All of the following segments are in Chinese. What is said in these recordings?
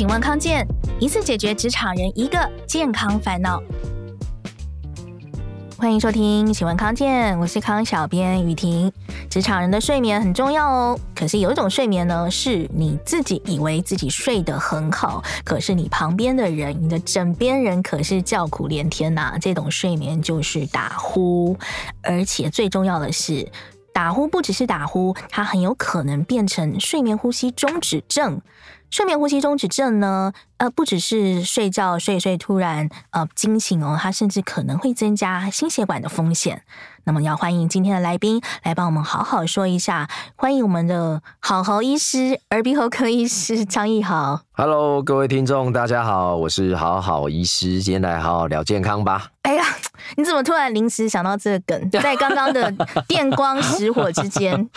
请问康健，一次解决职场人一个健康烦恼。欢迎收听请问康健，我是康小编雨婷。职场人的睡眠很重要哦，可是有一种睡眠呢，是你自己以为自己睡得很好，可是你旁边的人，你的枕边人可是叫苦连天呐。这种睡眠就是打呼，而且最重要的是，打呼不只是打呼，它很有可能变成睡眠呼吸中止症。睡眠呼吸中止症呢，呃，不只是睡觉睡睡突然呃惊醒哦，它甚至可能会增加心血管的风险。那么要欢迎今天的来宾来帮我们好好说一下，欢迎我们的好好医师，耳鼻喉科医师张义豪。Hello，各位听众，大家好，我是好好医师，今天来好好聊健康吧。哎呀，你怎么突然临时想到这个梗？在刚刚的电光石火之间，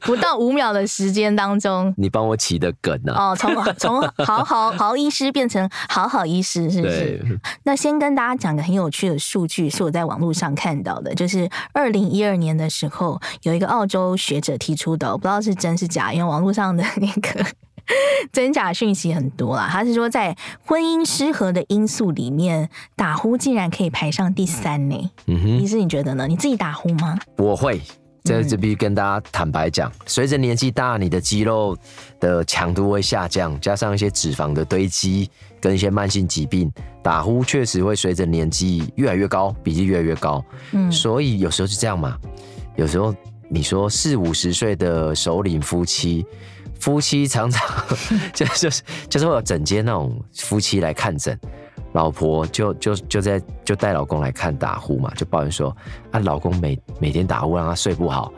不到五秒的时间当中，你帮我起的梗啊？哦，从从好好好医师变成好好医师，是不是？那先跟大家讲个很有趣的数据，是我在网络上看到的，就是二零一二年的时候，有一个澳洲学者提出的，我不知道是真是假，因为网络上的那个。真假讯息很多啦，他是说在婚姻失和的因素里面，打呼竟然可以排上第三呢。嗯哼，医师你觉得呢？你自己打呼吗？我会，这这必须跟大家坦白讲，随着年纪大，你的肌肉的强度会下降，加上一些脂肪的堆积跟一些慢性疾病，打呼确实会随着年纪越来越高，比例越来越高。嗯，所以有时候是这样嘛，有时候你说四五十岁的首领夫妻。夫妻常常 就就是就是会有整间那种夫妻来看诊，老婆就就就在就带老公来看打呼嘛，就抱怨说啊，老公每每天打呼让他睡不好。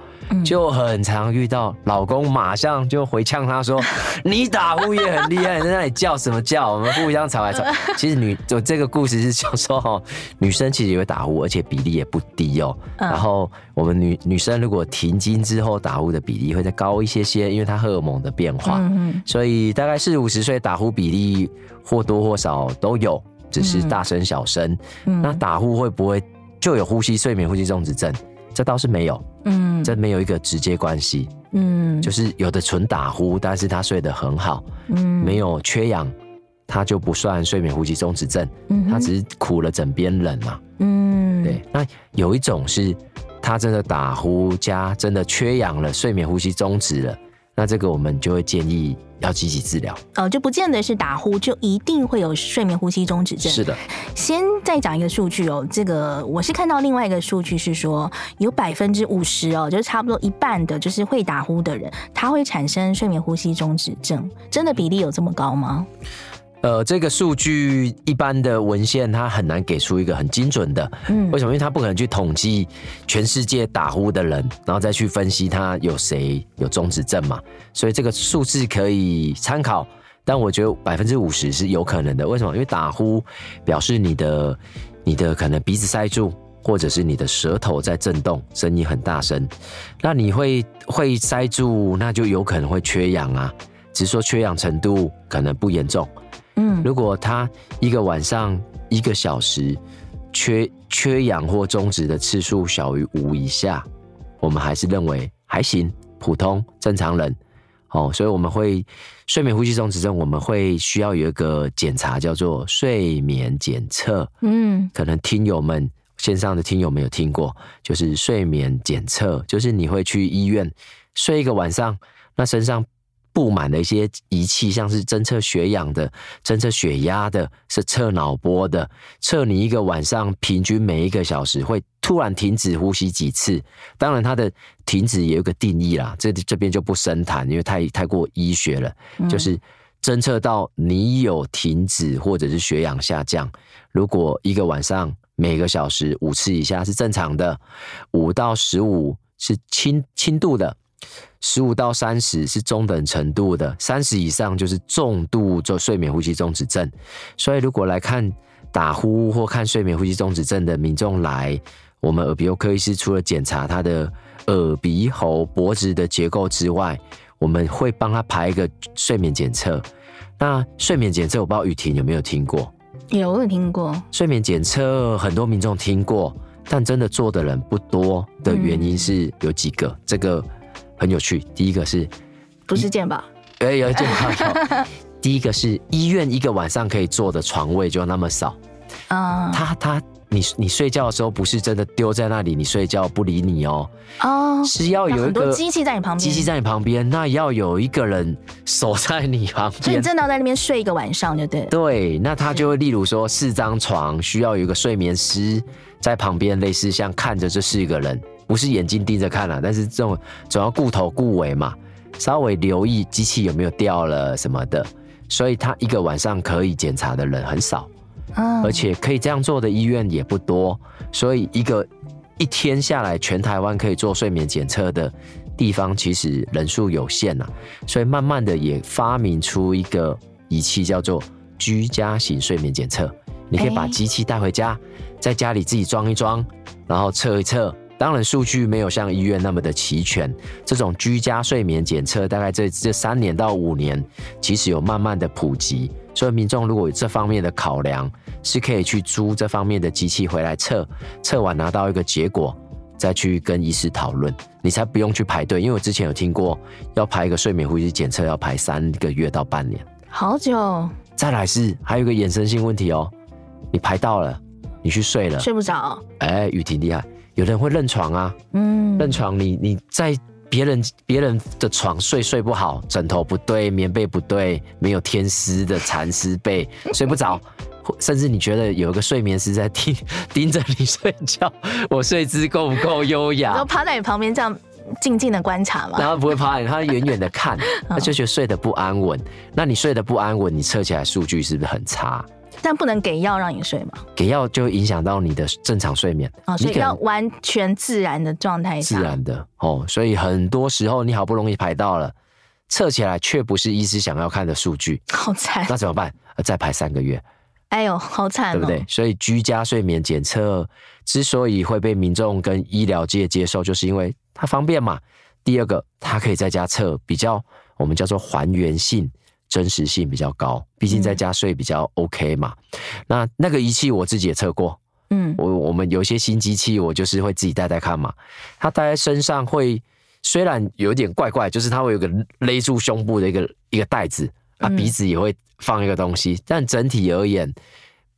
就很常遇到老公马上就回呛他说：“ 你打呼也很厉害，在那里叫什么叫？我们互相吵来吵。”其实女就这个故事是想说哈，女生其实也会打呼，而且比例也不低哦。然后我们女女生如果停经之后打呼的比例会再高一些些，因为她荷尔蒙的变化。所以大概四五十岁打呼比例或多或少都有，只是大声小声。那打呼会不会就有呼吸睡眠呼吸中止症？这倒是没有，嗯，这没有一个直接关系，嗯，就是有的纯打呼，但是他睡得很好，嗯，没有缺氧，他就不算睡眠呼吸中止症，嗯，他只是苦了枕边人嘛，嗯，对，那有一种是他真的打呼加真的缺氧了，睡眠呼吸中止了。那这个我们就会建议要积极治疗哦，就不见得是打呼就一定会有睡眠呼吸中止症。是的，先再讲一个数据哦，这个我是看到另外一个数据是说，有百分之五十哦，就是差不多一半的，就是会打呼的人，他会产生睡眠呼吸中止症，真的比例有这么高吗？呃，这个数据一般的文献它很难给出一个很精准的，嗯，为什么？因为它不可能去统计全世界打呼的人，然后再去分析他有谁有中止症嘛，所以这个数字可以参考，但我觉得百分之五十是有可能的。为什么？因为打呼表示你的你的可能鼻子塞住，或者是你的舌头在震动，声音很大声，那你会会塞住，那就有可能会缺氧啊，只是说缺氧程度可能不严重。嗯，如果他一个晚上一个小时缺缺氧或中止的次数小于五以下，我们还是认为还行，普通正常人。哦，所以我们会睡眠呼吸中止症，我们会需要有一个检查叫做睡眠检测。嗯，可能听友们线上的听友们有听过，就是睡眠检测，就是你会去医院睡一个晚上，那身上。布满了一些仪器，像是侦测血氧的、侦测血压的、是测脑波的，测你一个晚上平均每一个小时会突然停止呼吸几次。当然，它的停止也有个定义啦，这这边就不深谈，因为太太过医学了。嗯、就是侦测到你有停止或者是血氧下降，如果一个晚上每个小时五次以下是正常的，五到十五是轻轻度的。十五到三十是中等程度的，三十以上就是重度做睡眠呼吸中止症。所以如果来看打呼或看睡眠呼吸中止症的民众来，我们耳鼻喉科医师除了检查他的耳鼻喉脖子的结构之外，我们会帮他排一个睡眠检测。那睡眠检测我不知道雨婷有没有听过？有，我有听过。睡眠检测很多民众听过，但真的做的人不多的原因是有几个，嗯、这个。很有趣。第一个是，不是健保？哎，有一句话说，第一个是医院一个晚上可以坐的床位就那么少，啊、uh.，他他。你你睡觉的时候不是真的丢在那里，你睡觉不理你哦，哦，是要有一个机器在你旁边，机器在你旁边，那要有一个人守在你旁边，所以你真的要在那边睡一个晚上就对了。对，那他就会例如说四张床，需要有一个睡眠师在旁边，类似像看着这四个人，不是眼睛盯着看了，但是这种总要顾头顾尾嘛，稍微留意机器有没有掉了什么的，所以他一个晚上可以检查的人很少。而且可以这样做的医院也不多，所以一个一天下来，全台湾可以做睡眠检测的地方其实人数有限呐，所以慢慢的也发明出一个仪器叫做居家型睡眠检测，你可以把机器带回家，在家里自己装一装，然后测一测。当然数据没有像医院那么的齐全，这种居家睡眠检测大概这这三年到五年，其实有慢慢的普及。所以民众如果有这方面的考量，是可以去租这方面的机器回来测，测完拿到一个结果，再去跟医师讨论，你才不用去排队。因为我之前有听过，要排一个睡眠呼吸检测要排三个月到半年，好久。再来是还有一个衍生性问题哦，你排到了，你去睡了，睡不着。哎，雨婷厉害，有人会认床啊，嗯，认床你，你你在。别人别人的床睡睡不好，枕头不对，棉被不对，没有天丝的蚕丝被，睡不着，甚至你觉得有一个睡眠师在盯 盯着你睡觉，我睡姿够不够优雅？然后趴在你旁边这样静静的观察嘛？然后不会趴你，他远远的看，他就觉得睡得不安稳。那你睡得不安稳，你测起来数据是不是很差？但不能给药让你睡吗？给药就影响到你的正常睡眠哦，所以要完全自然的状态下。自然的哦，所以很多时候你好不容易排到了，测起来却不是医师想要看的数据，好惨。那怎么办？再排三个月。哎呦，好惨哦，对不对？所以居家睡眠检测之所以会被民众跟医疗界接受，就是因为它方便嘛。第二个，它可以在家测，比较我们叫做还原性。真实性比较高，毕竟在家睡比较 OK 嘛。嗯、那那个仪器我自己也测过，嗯，我我们有些新机器，我就是会自己戴戴看嘛。它戴在身上会虽然有点怪怪，就是它会有个勒住胸部的一个一个带子，啊，鼻子也会放一个东西，嗯、但整体而言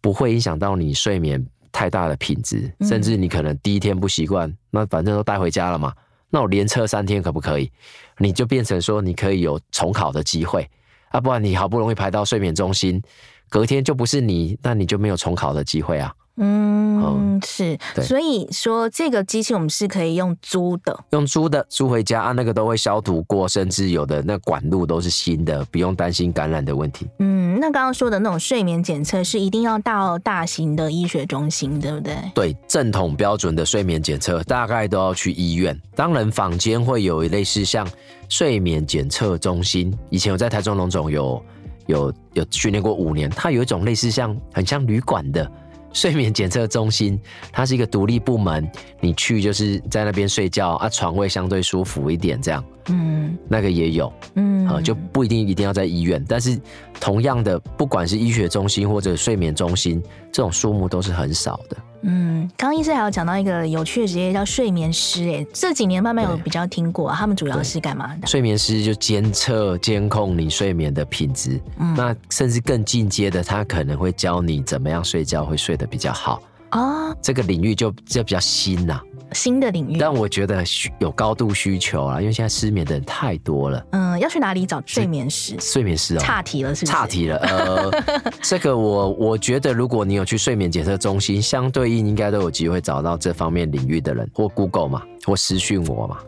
不会影响到你睡眠太大的品质，甚至你可能第一天不习惯，那反正都带回家了嘛，那我连测三天可不可以？你就变成说你可以有重考的机会。啊，不然你好不容易排到睡眠中心，隔天就不是你，那你就没有重考的机会啊。嗯，嗯是，所以说这个机器我们是可以用租的，用租的租回家啊，那个都会消毒过，甚至有的那管路都是新的，不用担心感染的问题。嗯，那刚刚说的那种睡眠检测是一定要到大型的医学中心，对不对？对，正统标准的睡眠检测大概都要去医院，当然坊间会有类似像。睡眠检测中心以前我在台中龙总有有有训练过五年，它有一种类似像很像旅馆的睡眠检测中心，它是一个独立部门，你去就是在那边睡觉啊，床位相对舒服一点这样，嗯，那个也有，嗯，啊就不一定一定要在医院，但是同样的，不管是医学中心或者睡眠中心，这种数目都是很少的。嗯，刚刚医师还有讲到一个有趣的职业叫睡眠师，哎，这几年慢慢有比较听过，他们主要是干嘛的？睡眠师就监测、监控你睡眠的品质，嗯，那甚至更进阶的，他可能会教你怎么样睡觉会睡得比较好。哦，这个领域就就比较新呐、啊，新的领域。但我觉得需有高度需求啊，因为现在失眠的人太多了。嗯，要去哪里找睡眠师？睡眠师哦，岔题了是不是？岔题了。呃，这个我我觉得，如果你有去睡眠检测中心，相对应应该都有机会找到这方面领域的人，或 Google 嘛。或私讯我嘛？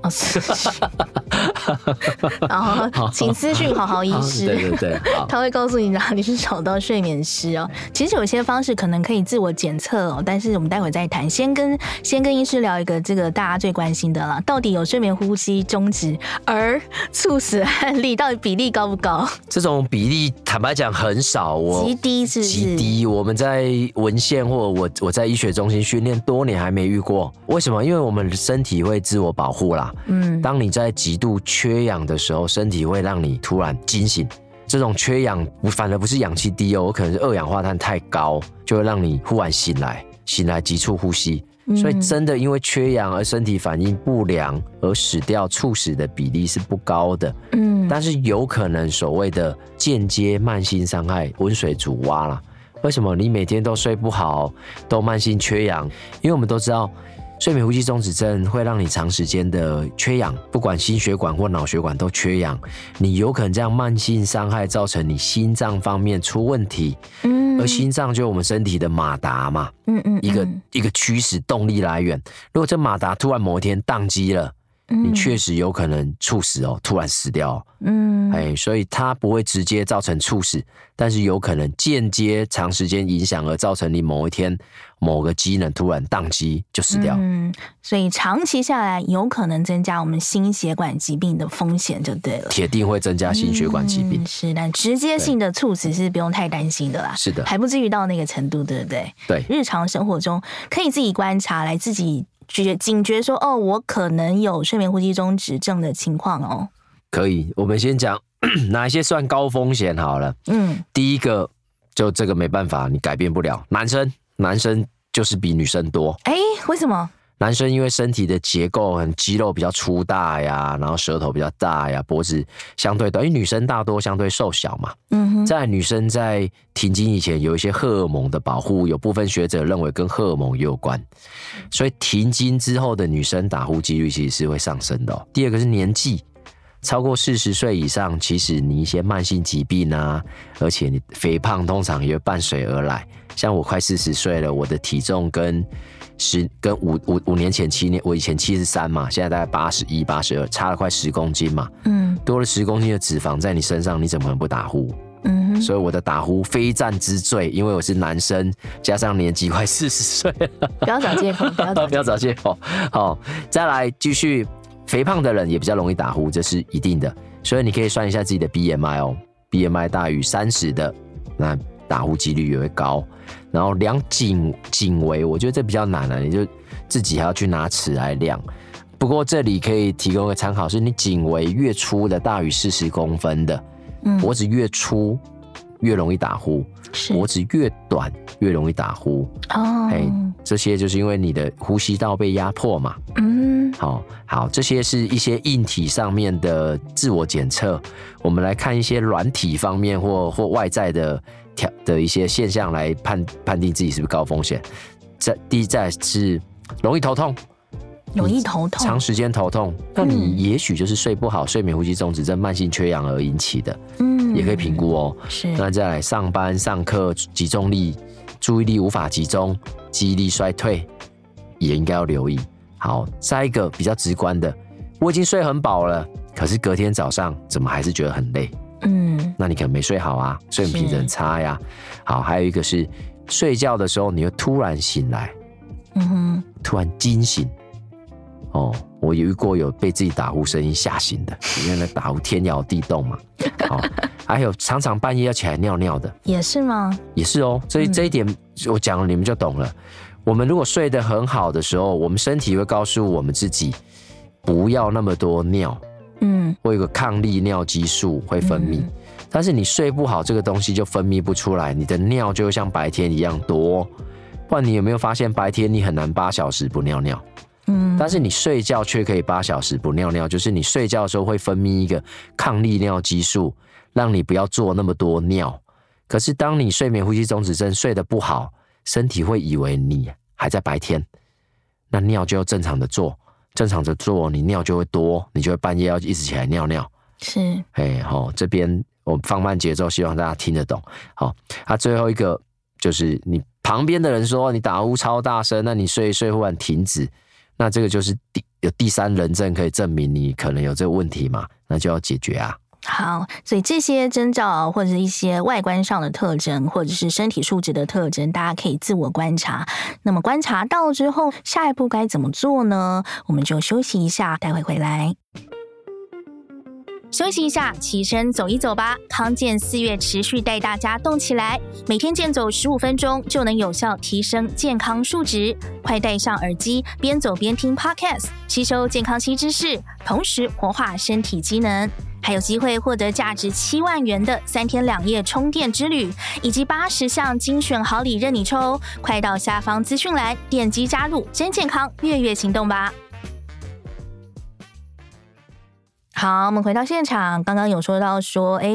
然后 请私讯好好医师。对对对，他会告诉你哪里是找到睡眠师哦。其实有些方式可能可以自我检测哦，但是我们待会再谈。先跟先跟医师聊一个这个大家最关心的了，到底有睡眠呼吸终止而猝死案例，到底比例高不高？这种比例坦白讲很少，哦极低是是？极低。我们在文献或我我在医学中心训练多年还没遇过。为什么？因为我们身体会。会自我保护啦。嗯，当你在极度缺氧的时候，身体会让你突然惊醒。这种缺氧不反而不是氧气低哦，可能是二氧化碳太高，就会让你忽然醒来，醒来急促呼吸。所以真的因为缺氧而身体反应不良而死掉猝死的比例是不高的。嗯，但是有可能所谓的间接慢性伤害，温水煮蛙啦。为什么你每天都睡不好，都慢性缺氧？因为我们都知道。睡眠呼吸中止症会让你长时间的缺氧，不管心血管或脑血管都缺氧，你有可能这样慢性伤害造成你心脏方面出问题。嗯，而心脏就是我们身体的马达嘛，嗯嗯，一个一个驱使动力来源。如果这马达突然某一天宕机了。你确实有可能猝死哦，突然死掉。嗯，哎，所以它不会直接造成猝死，但是有可能间接长时间影响而造成你某一天某个机能突然宕机就死掉。嗯，所以长期下来有可能增加我们心血管疾病的风险，就对了。铁定会增加心血管疾病。嗯，是，但直接性的猝死是不用太担心的啦。是的，还不至于到那个程度，对不对？对，日常生活中可以自己观察来自己。觉警觉说哦，我可能有睡眠呼吸中止症的情况哦。可以，我们先讲 哪一些算高风险好了。嗯，第一个就这个没办法，你改变不了。男生，男生就是比女生多。哎，为什么？男生因为身体的结构很肌肉比较粗大呀，然后舌头比较大呀，脖子相对短，因为女生大多相对瘦小嘛。嗯哼，在女生在停经以前有一些荷尔蒙的保护，有部分学者认为跟荷尔蒙也有关，所以停经之后的女生打呼几率其实是会上升的。第二个是年纪，超过四十岁以上，其实你一些慢性疾病啊，而且你肥胖通常也会伴随而来。像我快四十岁了，我的体重跟十跟五五五年前七年，我以前七十三嘛，现在大概八十一、八十二，差了快十公斤嘛。嗯，多了十公斤的脂肪在你身上，你怎么能不打呼？嗯哼，所以我的打呼非战之罪，因为我是男生，加上年纪快四十岁了。不要找借口，不要不要找 借口。好，再来继续，肥胖的人也比较容易打呼，这是一定的。所以你可以算一下自己的 BMI 哦，BMI 大于三十的，那打呼几率也会高。然后量颈颈围，我觉得这比较难了，你就自己还要去拿尺来量。不过这里可以提供个参考，是你颈围越粗的大于四十公分的，脖子越粗越容易打呼，脖子越短越容易打呼。哦，哎，这些就是因为你的呼吸道被压迫嘛。嗯，好好，这些是一些硬体上面的自我检测。我们来看一些软体方面或或外在的条。的一些现象来判判定自己是不是高风险。这第一在是容易头痛，容易头痛，长时间头痛，那你也许就是睡不好，睡眠呼吸中止症、慢性缺氧而引起的，嗯，也可以评估哦。是，那再来上班上课集中力、注意力无法集中、记忆力衰退，也应该要留意。好，下一个比较直观的，我已经睡很饱了，可是隔天早上怎么还是觉得很累？嗯，那你可能没睡好啊，睡眠品质很差呀。好，还有一个是睡觉的时候你又突然醒来，嗯哼，突然惊醒。哦，我有遇过有被自己打呼声音吓醒的，因为那打呼天摇地动嘛。哦，还有常常半夜要起来尿尿的，也是吗？也是哦。所以这一点我讲了你们就懂了。我们如果睡得很好的时候，我们身体会告诉我们自己不要那么多尿。嗯，会有个抗利尿激素会分泌，嗯、但是你睡不好，这个东西就分泌不出来，你的尿就会像白天一样多。不然你有没有发现，白天你很难八小时不尿尿？嗯，但是你睡觉却可以八小时不尿尿，就是你睡觉的时候会分泌一个抗利尿激素，让你不要做那么多尿。可是当你睡眠呼吸中止症睡得不好，身体会以为你还在白天，那尿就要正常的做。正常的做，你尿就会多，你就会半夜要一直起来尿尿。是，哎，好，这边我放慢节奏，希望大家听得懂。好，他、啊、最后一个就是你旁边的人说你打呼超大声，那你睡一睡忽然停止，那这个就是第有第三人证可以证明你可能有这个问题嘛，那就要解决啊。好，所以这些征兆或者是一些外观上的特征，或者是身体素质的特征，大家可以自我观察。那么观察到之后，下一步该怎么做呢？我们就休息一下，待会回来。休息一下，起身走一走吧。康健四月持续带大家动起来，每天健走十五分钟就能有效提升健康数值。快戴上耳机，边走边听 Podcast，吸收健康新知识，同时活化身体机能。还有机会获得价值七万元的三天两夜充电之旅，以及八十项精选好礼任你抽。快到下方资讯栏点击加入真健康月月行动吧！好，我们回到现场，刚刚有说到说，哎，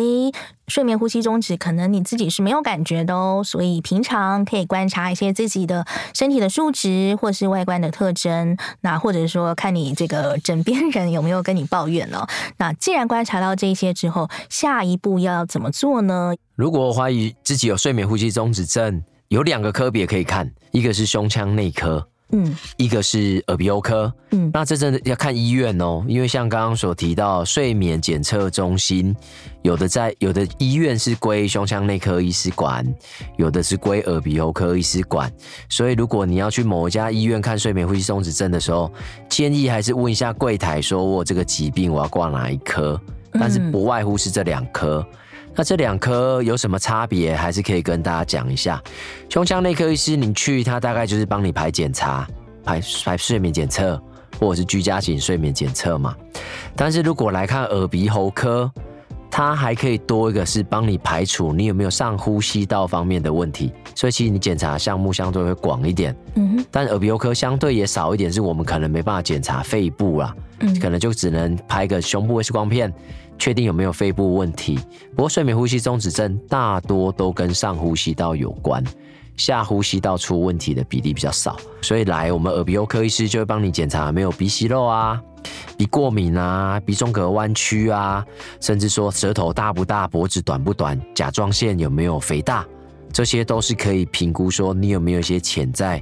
睡眠呼吸中止，可能你自己是没有感觉的哦，所以平常可以观察一些自己的身体的数值或是外观的特征，那或者说看你这个枕边人有没有跟你抱怨呢？那既然观察到这些之后，下一步要怎么做呢？如果我怀疑自己有睡眠呼吸中止症，有两个科别可以看，一个是胸腔内科。嗯，一个是耳鼻喉科，嗯，那这真的要看医院哦，因为像刚刚所提到，睡眠检测中心有的在有的医院是归胸腔内科医师管，有的是归耳鼻喉科医师管，所以如果你要去某一家医院看睡眠呼吸中止症的时候，建议还是问一下柜台，说我这个疾病我要挂哪一科，但是不外乎是这两科。那这两科有什么差别？还是可以跟大家讲一下。胸腔内科医师，你去他大概就是帮你排检查、排排睡眠检测，或者是居家型睡眠检测嘛。但是如果来看耳鼻喉科，它还可以多一个是帮你排除你有没有上呼吸道方面的问题。所以其实你检查项目相对会广一点。嗯哼。但耳鼻喉科相对也少一点，是我们可能没办法检查肺部啦。嗯。可能就只能拍个胸部 X 光片。确定有没有肺部问题？不过睡眠呼吸中止症大多都跟上呼吸道有关，下呼吸道出问题的比例比较少。所以来我们耳鼻喉科医师就会帮你检查有没有鼻息肉啊、鼻过敏啊、鼻中隔弯曲啊，甚至说舌头大不大、脖子短不短、甲状腺有没有肥大，这些都是可以评估说你有没有一些潜在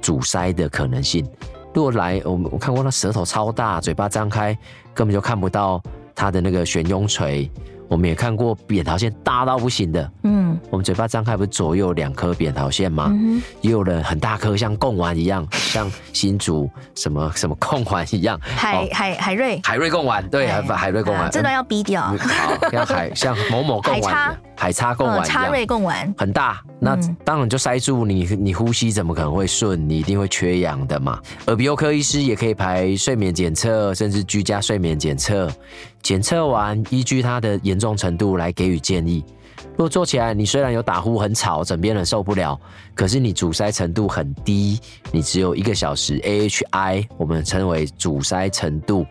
阻塞的可能性。如果来我我看过那舌头超大，嘴巴张开根本就看不到。他的那个悬雍垂，我们也看过扁桃腺大到不行的。嗯，我们嘴巴张开不是左右两颗扁桃腺吗？嗯，也有人很大颗，像贡丸一样，像新竹什么什么贡丸一样。海海海瑞，海瑞贡丸，对，海海瑞贡丸，这段要逼掉。好，像海像某某贡丸。海叉贡丸，叉瑞贡丸很大，那当然就塞住你，你呼吸怎么可能会顺？你一定会缺氧的嘛。耳鼻喉科医师也可以排睡眠检测，甚至居家睡眠检测。检测完，依据它的严重程度来给予建议。如果做起来，你虽然有打呼很吵，枕边人受不了，可是你阻塞程度很低，你只有一个小时 AHI，我们称为阻塞程度。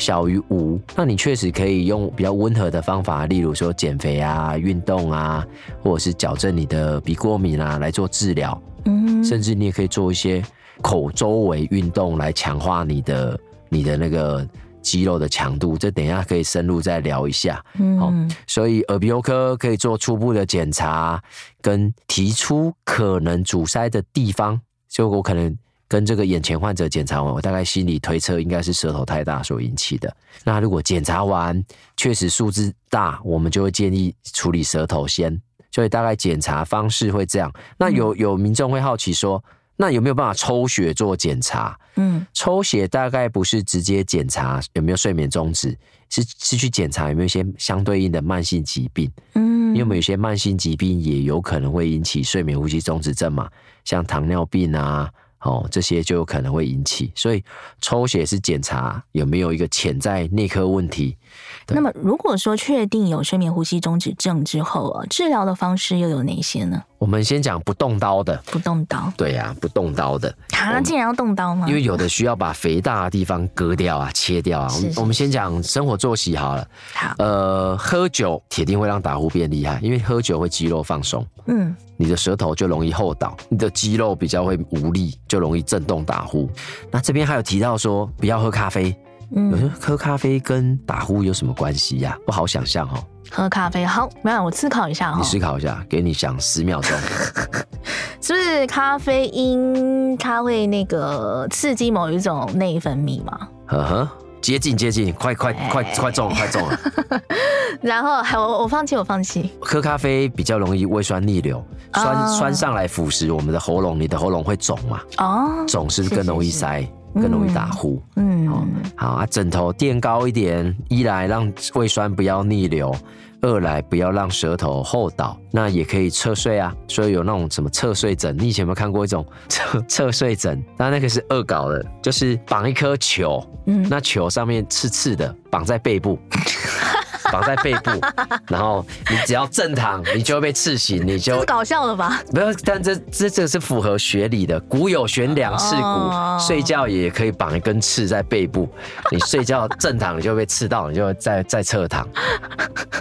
小于五，那你确实可以用比较温和的方法，例如说减肥啊、运动啊，或者是矫正你的鼻过敏啊来做治疗。嗯，甚至你也可以做一些口周围运动来强化你的你的那个肌肉的强度。这等一下可以深入再聊一下。嗯，所以耳鼻喉科可以做初步的检查，跟提出可能阻塞的地方，就我可能。跟这个眼前患者检查完，我大概心里推测应该是舌头太大所引起的。那如果检查完确实数字大，我们就会建议处理舌头先。所以大概检查方式会这样。那有有民众会好奇说，那有没有办法抽血做检查？嗯，抽血大概不是直接检查有没有睡眠中止，是是去检查有没有一些相对应的慢性疾病。嗯，因为有些慢性疾病也有可能会引起睡眠呼吸中止症嘛，像糖尿病啊。哦，这些就有可能会引起，所以抽血是检查有没有一个潜在内科问题。那么，如果说确定有睡眠呼吸中止症之后啊，治疗的方式又有哪些呢？我们先讲不动刀的，不动刀。对呀、啊，不动刀的。啊，竟然要动刀吗？因为有的需要把肥大的地方割掉啊，切掉啊。是是是，我们先讲生活作息好了。好。呃，喝酒铁定会让打呼变厉害，因为喝酒会肌肉放松。嗯。你的舌头就容易后倒，你的肌肉比较会无力，就容易震动打呼。那这边还有提到说，不要喝咖啡。嗯，有时候喝咖啡跟打呼有什么关系呀？不好想象哦。喝咖啡好，没有，我思考一下哈。你思考一下，给你想十秒钟。是不是咖啡因它会那个刺激某一种内分泌吗？呵呵，接近接近，快快快快中了，快中了。然后还我我放弃我放弃。喝咖啡比较容易胃酸逆流，酸、oh. 酸上来腐蚀我们的喉咙，你的喉咙会肿嘛？哦，肿是不是更容易塞，是是是更容易打呼？嗯，哦、好啊，枕头垫高一点，一来让胃酸不要逆流，二来不要让舌头后倒。那也可以侧睡啊，所以有那种什么侧睡枕，你以前有没有看过一种 侧侧睡枕？那那个是恶搞的，就是绑一颗球，嗯，那球上面刺刺的，绑在背部。绑在背部，然后你只要正躺，你就会被刺醒，你就搞笑了吧？没有，但这这这是符合学理的。古有悬梁刺股，哦、睡觉也可以绑一根刺在背部。你睡觉正躺，你就会被刺到，你就再再侧躺。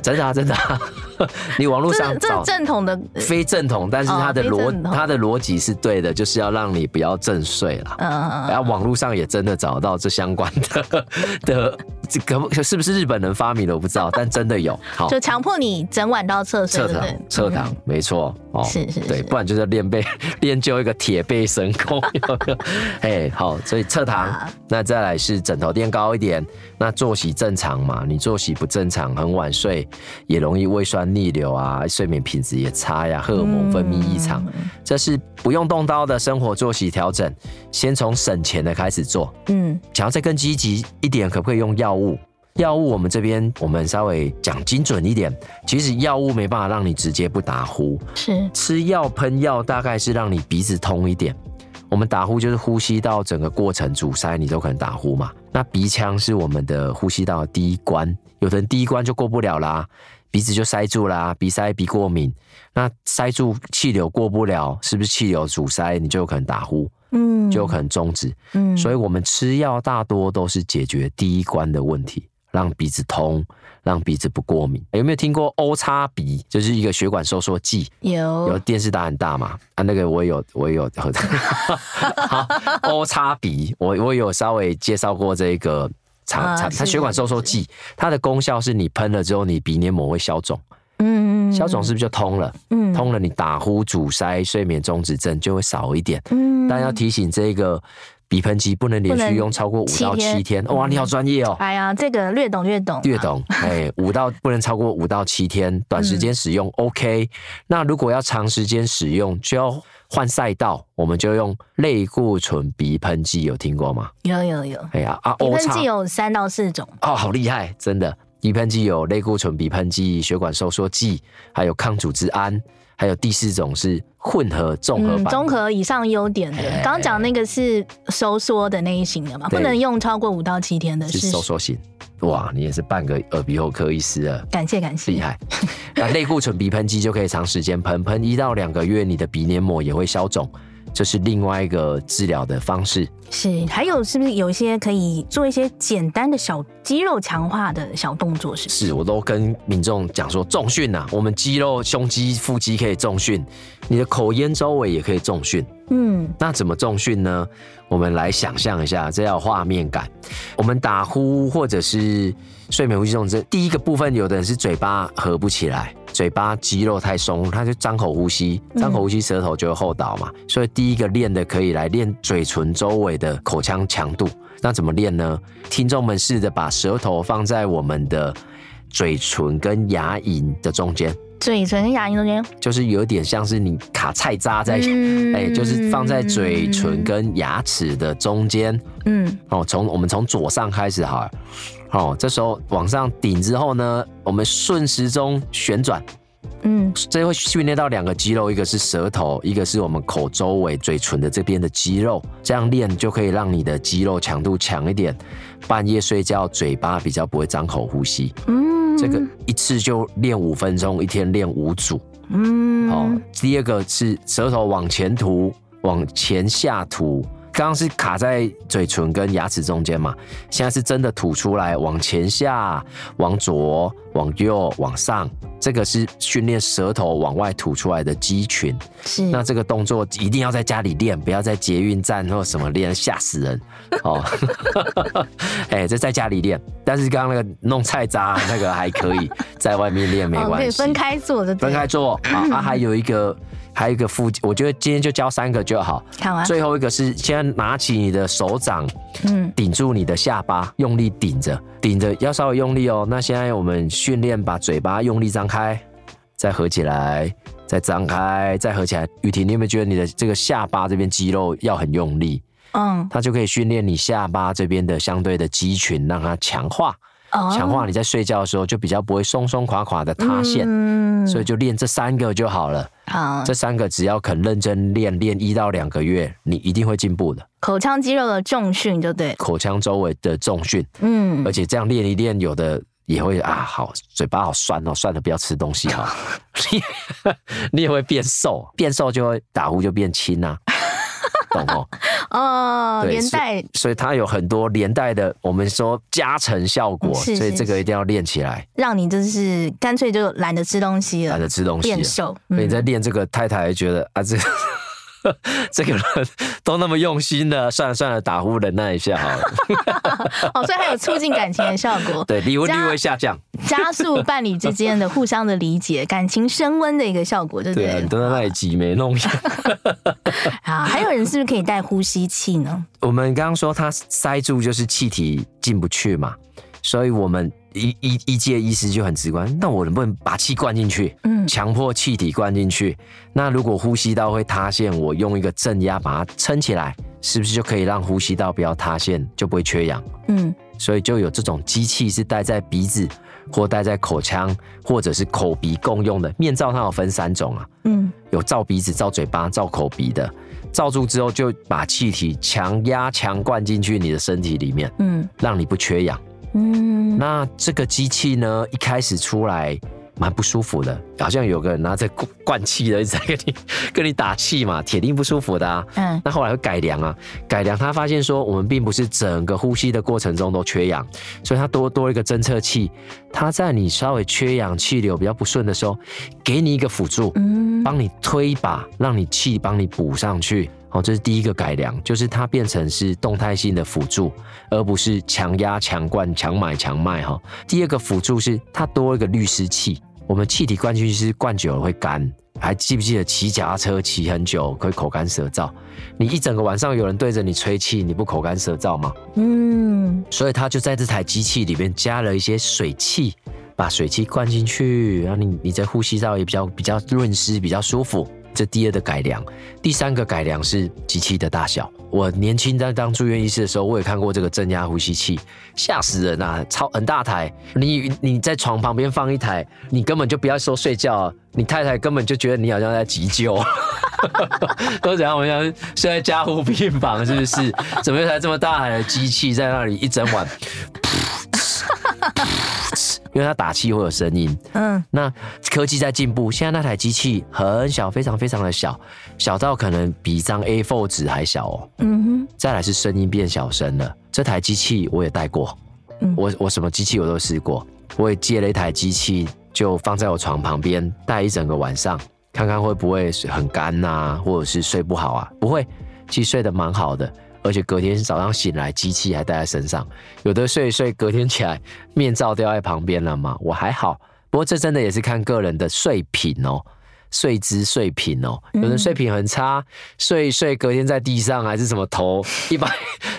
真的啊，真的啊！你网络上找正统的，非正统，但是它的逻它的逻辑是对的，就是要让你不要正睡了。嗯嗯，然后网络上也真的找到这相关的 的，这个是不是日本人发明的我不知道，但真的有。好，就强迫你整晚都要侧睡。侧躺，侧躺，没错。哦，是是，对，不然就是练背，练就一个铁背神功。哎，好，所以侧躺，那再来是枕头垫高一点，那作息正常嘛？你作息不正常，很晚睡，也容易胃酸逆流啊，睡眠品质也差呀，荷尔蒙分泌异常，这是不用动刀的生活作息调整，先从省钱的开始做。嗯，想要再更积极一点，可不可以用药物？药物我们这边我们稍微讲精准一点，其实药物没办法让你直接不打呼，是吃药喷药大概是让你鼻子通一点。我们打呼就是呼吸道整个过程阻塞，你都可能打呼嘛。那鼻腔是我们的呼吸道第一关，有的人第一关就过不了啦，鼻子就塞住啦，鼻塞、鼻过敏。那塞住气流过不了，是不是气流阻塞，你就有可能打呼，嗯，就有可能终止，嗯。所以我们吃药大多都是解决第一关的问题。让鼻子通，让鼻子不过敏。有没有听过 O 叉鼻？就是一个血管收缩剂。有，有电视打很大嘛？啊，那个我也有，我也有。好，O 叉鼻，我我有稍微介绍过这个长长，它血管收缩剂，它的功效是你喷了之后，你鼻黏膜会消肿。嗯，消肿是不是就通了？嗯，通了，你打呼、阻塞、睡眠中止症就会少一点。嗯，但要提醒这个。鼻喷剂不能连续用超过五到七天。哇，你好专业哦！哎呀，这个略懂略懂，略懂。哎，五到不能超过五到七天，短时间使用 OK。那如果要长时间使用，就要换赛道，我们就用类固醇鼻喷剂，有听过吗？有有有。哎呀啊，鼻喷剂有三到四种哦，好厉害，真的。鼻喷剂有类固醇鼻喷剂、血管收缩剂，还有抗组织胺。还有第四种是混合综合版，综合以上优点的。刚刚讲那个是收缩的那一型的嘛，不能用超过五到七天的。是收缩型。哇，你也是半个耳鼻喉科医师了，感谢感谢，厉害。那类固醇鼻喷剂就可以长时间喷，喷一到两个月，你的鼻黏膜也会消肿。这是另外一个治疗的方式。是，还有是不是有一些可以做一些简单的小肌肉强化的小动作？是是，我都跟民众讲说，重训呐、啊，我们肌肉、胸肌、腹肌可以重训，你的口咽周围也可以重训。嗯，那怎么重训呢？我们来想象一下，这要画面感。我们打呼或者是睡眠呼吸中这，第一个部分，有的人是嘴巴合不起来。嘴巴肌肉太松，他就张口呼吸，张口呼吸，舌头就会后倒嘛。嗯、所以第一个练的可以来练嘴唇周围的口腔强度。那怎么练呢？听众们试着把舌头放在我们的嘴唇跟牙龈的中间。嘴唇跟牙龈中间，就是有点像是你卡菜渣在，哎、嗯欸，就是放在嘴唇跟牙齿的中间。嗯，哦，从我们从左上开始哈。好，这时候往上顶之后呢，我们顺时钟旋转，嗯，这会训练到两个肌肉，一个是舌头，一个是我们口周围嘴唇的这边的肌肉，这样练就可以让你的肌肉强度强一点，半夜睡觉嘴巴比较不会张口呼吸，嗯，这个一次就练五分钟，一天练五组，嗯，好，第二个是舌头往前吐，往前下吐。刚刚是卡在嘴唇跟牙齿中间嘛，现在是真的吐出来，往前下，往左，往右，往上，这个是训练舌头往外吐出来的肌群。是，那这个动作一定要在家里练，不要在捷运站或什么练，吓死人。哦，哎、欸，这在家里练，但是刚刚那个弄菜渣那个还可以在外面练，没关系。可以分开做的，分开做啊。啊，还有一个。还有一个腹肌，我觉得今天就教三个就好。看完。最后一个是先拿起你的手掌，嗯，顶住你的下巴，用力顶着，顶着要稍微用力哦。那现在我们训练把嘴巴用力张开，再合起来，再张开，再合起来。雨婷，你有没有觉得你的这个下巴这边肌肉要很用力？嗯，它就可以训练你下巴这边的相对的肌群，让它强化。强化你在睡觉的时候就比较不会松松垮垮的塌陷，嗯、所以就练这三个就好了。好，这三个只要肯认真练，练一到两个月，你一定会进步的。口腔肌肉的重训就对，口腔周围的重训，嗯，而且这样练一练，有的也会啊，好嘴巴好酸哦，算了不要吃东西哈。你 你也会变瘦，变瘦就会打呼就变轻啊。懂哦，哦，连带，所以它有很多连带的，我们说加成效果，所以这个一定要练起来，让你就是干脆就懒得吃东西了，懒得吃东西，变瘦。所以你在练这个，太太觉得啊，这 这个人都那么用心的，算了算了，打呼忍耐一下好了。哦，所以还有促进感情的效果，对，离婚率会下降，加速伴侣之间的互相的理解，感情升温的一个效果，对不对？对啊，你都在那里挤眉弄眼。啊，还有人是不是可以带呼吸器呢？我们刚刚说它塞住就是气体进不去嘛，所以我们。一一一届医师就很直观，那我能不能把气灌进去？嗯，强迫气体灌进去。那如果呼吸道会塌陷，我用一个正压把它撑起来，是不是就可以让呼吸道不要塌陷，就不会缺氧？嗯，所以就有这种机器是戴在鼻子，或戴在口腔，或者是口鼻共用的。面罩它有分三种啊，嗯，有罩鼻子、罩嘴巴、罩口鼻的。罩住之后就把气体强压强灌进去你的身体里面，嗯，让你不缺氧。嗯，那这个机器呢，一开始出来蛮不舒服的，好像有个人拿着灌气的一直在跟你 跟你打气嘛，铁定不舒服的啊。嗯，那后来会改良啊，改良他发现说，我们并不是整个呼吸的过程中都缺氧，所以他多多一个侦测器，他在你稍微缺氧、气流比较不顺的时候，给你一个辅助，嗯，帮你推一把，让你气帮你补上去。哦，这是第一个改良，就是它变成是动态性的辅助，而不是强压、强灌、强买、强卖哈。第二个辅助是它多一个滤湿器，我们气体灌进去是灌久了会干，还记不记得骑脚踏车骑很久会口干舌燥？你一整个晚上有人对着你吹气，你不口干舌燥吗？嗯，所以它就在这台机器里面加了一些水汽，把水汽灌进去，然后你你在呼吸道也比较比较润湿，比较舒服。这第二的改良，第三个改良是机器的大小。我年轻在当住院医师的时候，我也看过这个正压呼吸器，吓死人啊！超很大台，你你在床旁边放一台，你根本就不要说睡觉，你太太根本就觉得你好像在急救，都怎样？我像睡在加护病房，是不是？怎么一台这么大台的机器在那里一整晚？因为它打气会有声音，嗯，那科技在进步，现在那台机器很小，非常非常的小，小到可能比一张 A4 纸还小哦，嗯哼，再来是声音变小声了，这台机器我也带过，嗯，我我什么机器我都试过，我也借了一台机器，就放在我床旁边，带一整个晚上，看看会不会很干呐，或者是睡不好啊？不会，其实睡得蛮好的。而且隔天早上醒来，机器还带在身上。有的睡一睡，隔天起来面罩掉在旁边了嘛。我还好，不过这真的也是看个人的睡品哦，睡姿睡品哦。有人睡品很差，睡一睡隔天在地上还是什么头一百、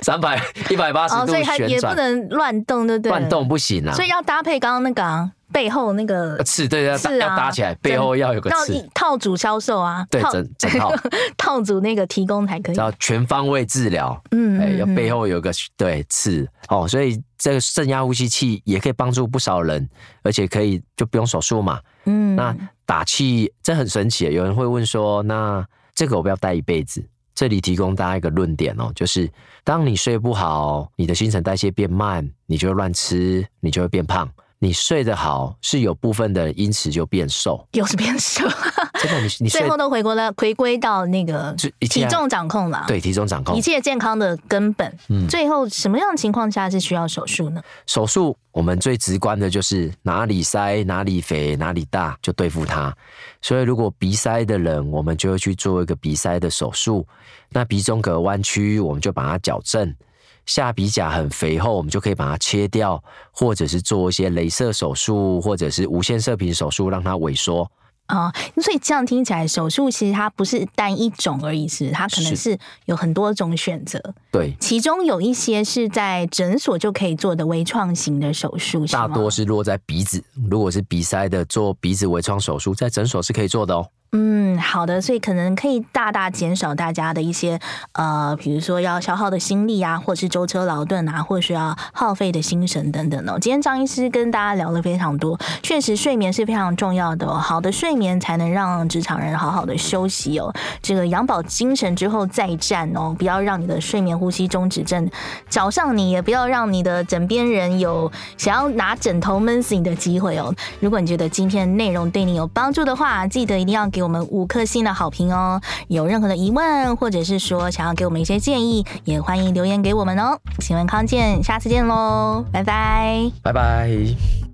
三百、一百八十度旋转，所以还也不能乱动，对不对？乱动不行啊。所以要搭配刚刚那个、啊。背后那个刺，对，要打、啊、要搭起来，背后要有个刺。套组销售啊，对，整整套 套组那个提供才可以。要全方位治疗，嗯，哎，要背后有个对刺哦，所以这个正压呼吸器也可以帮助不少人，而且可以就不用手术嘛。嗯，那打气这很神奇。有人会问说，那这个我不要戴一辈子？这里提供大家一个论点哦，就是当你睡不好，你的新陈代谢变慢，你就会乱吃，你就会变胖。你睡得好，是有部分的人因此就变瘦，又是变瘦。真的，你你最后都回归了，回归到那个体重掌控了。对，体重掌控，一切健康的根本。嗯，最后什么样的情况下是需要手术呢？手术我们最直观的就是哪里塞、哪里肥、哪里大就对付它。所以如果鼻塞的人，我们就会去做一个鼻塞的手术。那鼻中隔弯曲，我们就把它矫正。下鼻甲很肥厚，我们就可以把它切掉，或者是做一些镭射手术，或者是无线射频手术，让它萎缩。啊、哦，所以这样听起来，手术其实它不是单一种而已，是它可能是有很多种选择。对，其中有一些是在诊所就可以做的微创型的手术，大多是落在鼻子。如果是鼻塞的，做鼻子微创手术，在诊所是可以做的哦。嗯，好的，所以可能可以大大减少大家的一些呃，比如说要消耗的心力啊，或是舟车劳顿啊，或是要耗费的心神等等哦。今天张医师跟大家聊了非常多，确实睡眠是非常重要的哦，好的睡眠才能让职场人好好的休息哦，这个养饱精神之后再战哦，不要让你的睡眠呼吸中止症找上你，也不要让你的枕边人有想要拿枕头闷死你的机会哦。如果你觉得今天内容对你有帮助的话，记得一定要给。给我们五颗星的好评哦！有任何的疑问，或者是说想要给我们一些建议，也欢迎留言给我们哦。新闻康健，下次见喽，拜拜，拜拜。